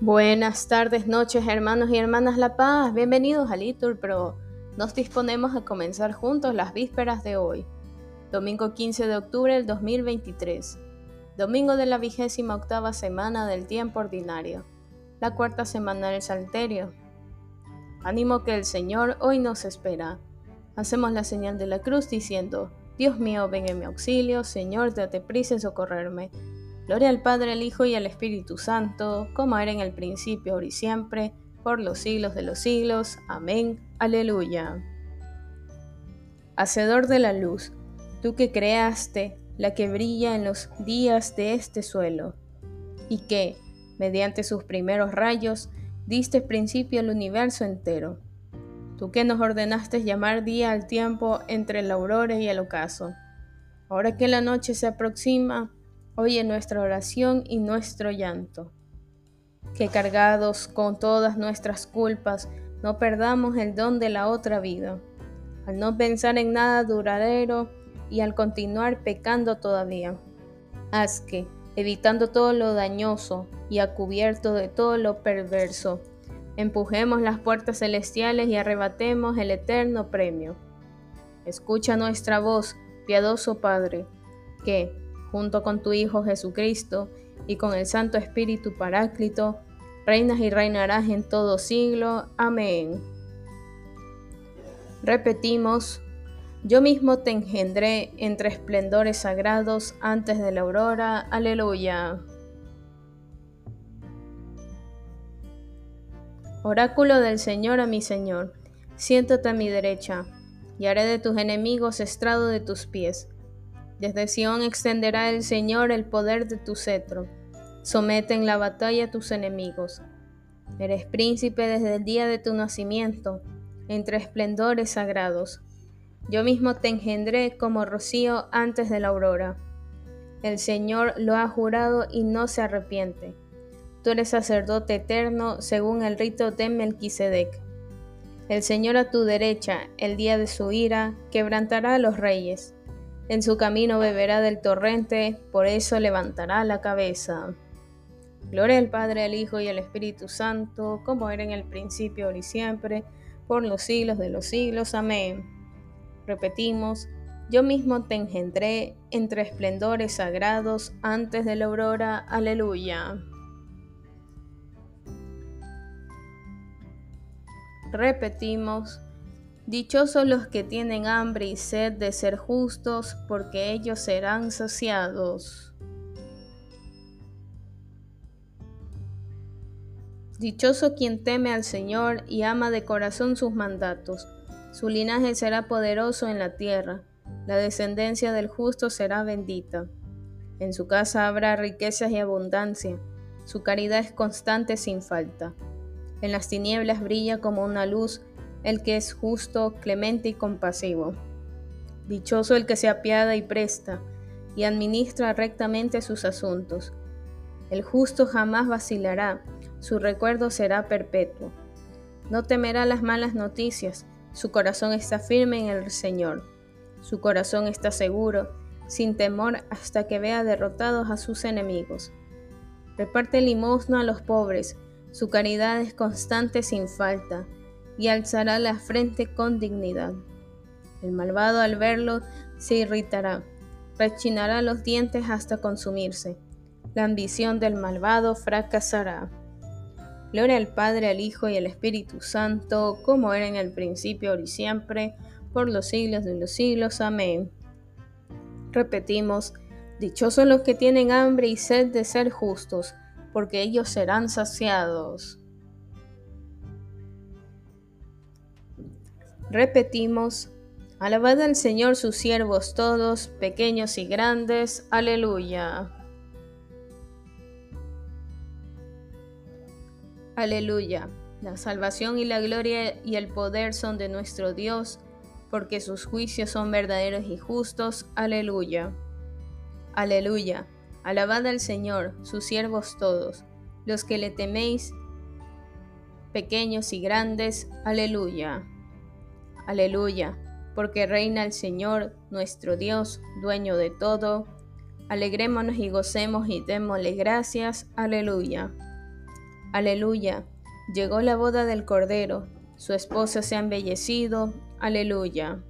Buenas tardes, noches, hermanos y hermanas La Paz. Bienvenidos a Litur Pro. Nos disponemos a comenzar juntos las vísperas de hoy, domingo 15 de octubre del 2023, domingo de la vigésima octava semana del tiempo ordinario, la cuarta semana del Salterio. Ánimo que el Señor hoy nos espera. Hacemos la señal de la cruz diciendo, Dios mío, ven en mi auxilio, Señor, date prisa en socorrerme. Gloria al Padre, al Hijo y al Espíritu Santo, como era en el principio, ahora y siempre, por los siglos de los siglos. Amén. Aleluya. Hacedor de la luz, tú que creaste la que brilla en los días de este suelo, y que, mediante sus primeros rayos, diste principio al universo entero. Tú que nos ordenaste llamar día al tiempo entre la aurora y el ocaso. Ahora que la noche se aproxima, Oye nuestra oración y nuestro llanto. Que cargados con todas nuestras culpas, no perdamos el don de la otra vida. Al no pensar en nada duradero y al continuar pecando todavía. Haz que, evitando todo lo dañoso y a cubierto de todo lo perverso, empujemos las puertas celestiales y arrebatemos el eterno premio. Escucha nuestra voz, piadoso Padre, que, junto con tu Hijo Jesucristo y con el Santo Espíritu Paráclito, reinas y reinarás en todo siglo. Amén. Repetimos, yo mismo te engendré entre esplendores sagrados antes de la aurora. Aleluya. Oráculo del Señor a mi Señor, siéntate a mi derecha, y haré de tus enemigos estrado de tus pies. Desde Sión extenderá el Señor el poder de tu cetro. Somete en la batalla a tus enemigos. Eres príncipe desde el día de tu nacimiento, entre esplendores sagrados. Yo mismo te engendré como rocío antes de la aurora. El Señor lo ha jurado y no se arrepiente. Tú eres sacerdote eterno según el rito de Melquisedec. El Señor a tu derecha, el día de su ira, quebrantará a los reyes. En su camino beberá del torrente, por eso levantará la cabeza. Gloria al Padre, al Hijo y al Espíritu Santo, como era en el principio, ahora y siempre, por los siglos de los siglos. Amén. Repetimos, yo mismo te engendré entre esplendores sagrados antes de la aurora. Aleluya. Repetimos, Dichosos los que tienen hambre y sed de ser justos, porque ellos serán saciados. Dichoso quien teme al Señor y ama de corazón sus mandatos. Su linaje será poderoso en la tierra, la descendencia del justo será bendita. En su casa habrá riquezas y abundancia, su caridad es constante sin falta. En las tinieblas brilla como una luz el que es justo, clemente y compasivo. Dichoso el que se apiada y presta, y administra rectamente sus asuntos. El justo jamás vacilará, su recuerdo será perpetuo. No temerá las malas noticias, su corazón está firme en el Señor. Su corazón está seguro, sin temor hasta que vea derrotados a sus enemigos. Reparte limosna a los pobres, su caridad es constante sin falta y alzará la frente con dignidad. El malvado al verlo se irritará, rechinará los dientes hasta consumirse. La ambición del malvado fracasará. Gloria al Padre, al Hijo y al Espíritu Santo, como era en el principio, ahora y siempre, por los siglos de los siglos. Amén. Repetimos, dichosos los que tienen hambre y sed de ser justos, porque ellos serán saciados. Repetimos, alabad al Señor sus siervos todos, pequeños y grandes. Aleluya. Aleluya. La salvación y la gloria y el poder son de nuestro Dios, porque sus juicios son verdaderos y justos. Aleluya. Aleluya. Alabad al Señor, sus siervos todos, los que le teméis, pequeños y grandes. Aleluya. Aleluya, porque reina el Señor, nuestro Dios, dueño de todo. Alegrémonos y gocemos y démosle gracias. Aleluya. Aleluya. Llegó la boda del Cordero, su esposa se ha embellecido. Aleluya.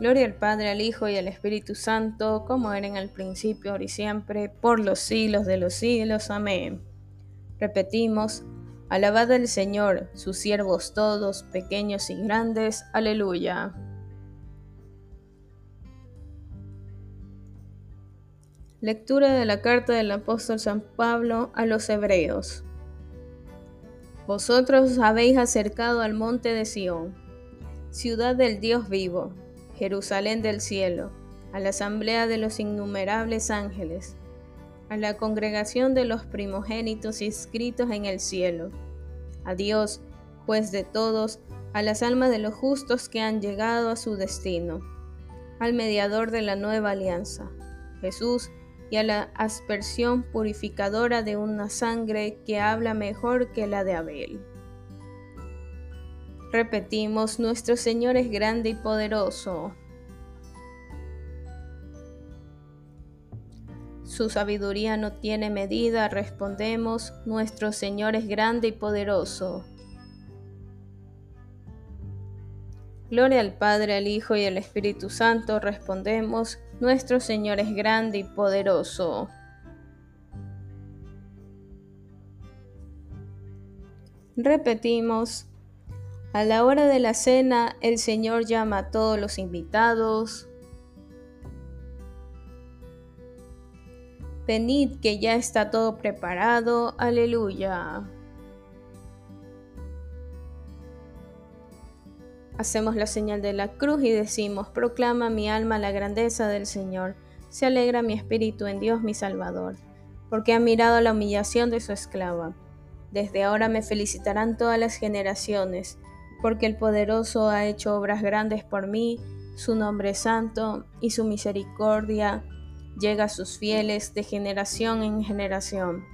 Gloria al Padre, al Hijo y al Espíritu Santo, como era en el principio, ahora y siempre, por los siglos de los siglos. Amén. Repetimos, alabad al Señor, sus siervos todos, pequeños y grandes. Aleluya. Lectura de la carta del apóstol San Pablo a los Hebreos. Vosotros os habéis acercado al monte de Sión, ciudad del Dios vivo Jerusalén del cielo, a la asamblea de los innumerables ángeles, a la congregación de los primogénitos inscritos en el cielo, a Dios, juez de todos, a las almas de los justos que han llegado a su destino, al mediador de la nueva alianza, Jesús, y a la aspersión purificadora de una sangre que habla mejor que la de Abel. Repetimos, nuestro Señor es grande y poderoso. Su sabiduría no tiene medida, respondemos, nuestro Señor es grande y poderoso. Gloria al Padre, al Hijo y al Espíritu Santo, respondemos, nuestro Señor es grande y poderoso. Repetimos, a la hora de la cena, el Señor llama a todos los invitados. Venid que ya está todo preparado. Aleluya. Hacemos la señal de la cruz y decimos, proclama mi alma la grandeza del Señor. Se alegra mi espíritu en Dios mi Salvador, porque ha mirado la humillación de su esclava. Desde ahora me felicitarán todas las generaciones porque el poderoso ha hecho obras grandes por mí, su nombre es santo y su misericordia llega a sus fieles de generación en generación.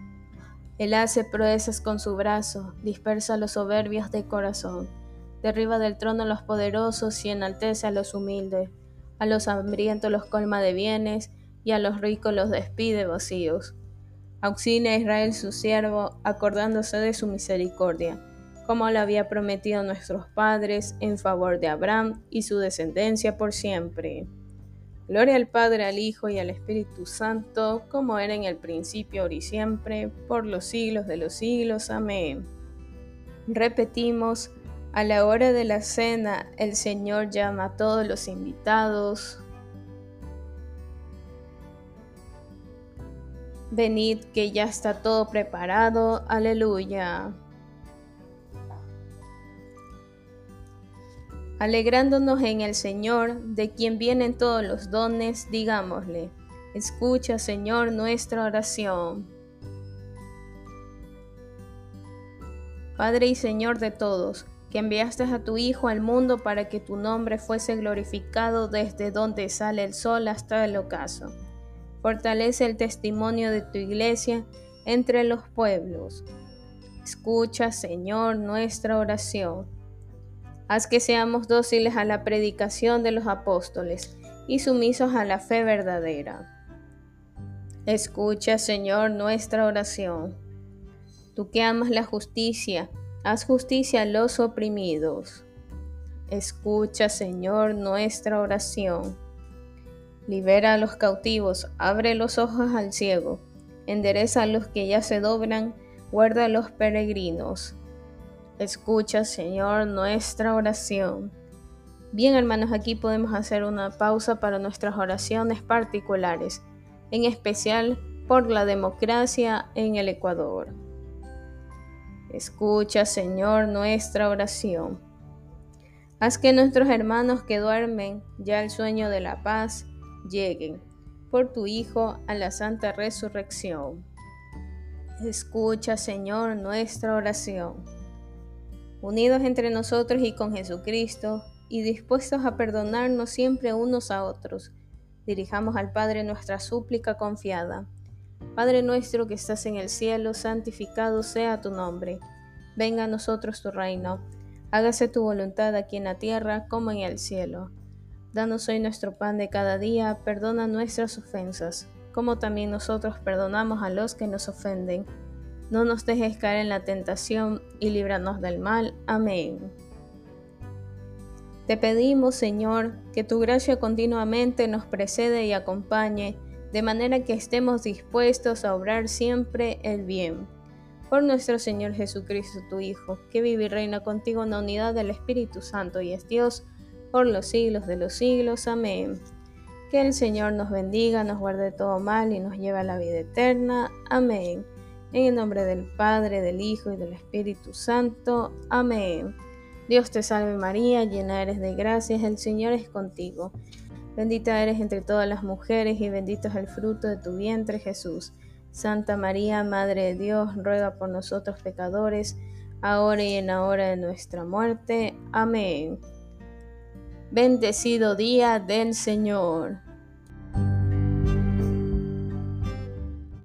Él hace proezas con su brazo, dispersa los soberbios de corazón, derriba del trono a los poderosos y enaltece a los humildes, a los hambrientos los colma de bienes y a los ricos los despide vacíos. Auxilia a Israel su siervo, acordándose de su misericordia como lo había prometido a nuestros padres en favor de Abraham y su descendencia por siempre. Gloria al Padre, al Hijo y al Espíritu Santo, como era en el principio, ahora y siempre, por los siglos de los siglos. Amén. Repetimos, a la hora de la cena, el Señor llama a todos los invitados. Venid que ya está todo preparado. Aleluya. Alegrándonos en el Señor, de quien vienen todos los dones, digámosle, escucha Señor nuestra oración. Padre y Señor de todos, que enviaste a tu Hijo al mundo para que tu nombre fuese glorificado desde donde sale el sol hasta el ocaso. Fortalece el testimonio de tu iglesia entre los pueblos. Escucha, Señor, nuestra oración. Haz que seamos dóciles a la predicación de los apóstoles y sumisos a la fe verdadera. Escucha, Señor, nuestra oración. Tú que amas la justicia, haz justicia a los oprimidos. Escucha, Señor, nuestra oración. Libera a los cautivos, abre los ojos al ciego, endereza a los que ya se doblan, guarda a los peregrinos. Escucha, Señor, nuestra oración. Bien, hermanos, aquí podemos hacer una pausa para nuestras oraciones particulares, en especial por la democracia en el Ecuador. Escucha, Señor, nuestra oración. Haz que nuestros hermanos que duermen ya el sueño de la paz lleguen por tu Hijo a la santa resurrección. Escucha, Señor, nuestra oración unidos entre nosotros y con Jesucristo, y dispuestos a perdonarnos siempre unos a otros, dirijamos al Padre nuestra súplica confiada. Padre nuestro que estás en el cielo, santificado sea tu nombre. Venga a nosotros tu reino. Hágase tu voluntad aquí en la tierra como en el cielo. Danos hoy nuestro pan de cada día, perdona nuestras ofensas, como también nosotros perdonamos a los que nos ofenden no nos dejes caer en la tentación y líbranos del mal. Amén. Te pedimos, Señor, que tu gracia continuamente nos precede y acompañe, de manera que estemos dispuestos a obrar siempre el bien. Por nuestro Señor Jesucristo, tu Hijo, que vive y reina contigo en la unidad del Espíritu Santo y es Dios, por los siglos de los siglos. Amén. Que el Señor nos bendiga, nos guarde todo mal y nos lleve a la vida eterna. Amén. En el nombre del Padre, del Hijo y del Espíritu Santo. Amén. Dios te salve María, llena eres de gracias, el Señor es contigo. Bendita eres entre todas las mujeres y bendito es el fruto de tu vientre Jesús. Santa María, Madre de Dios, ruega por nosotros pecadores, ahora y en la hora de nuestra muerte. Amén. Bendecido día del Señor.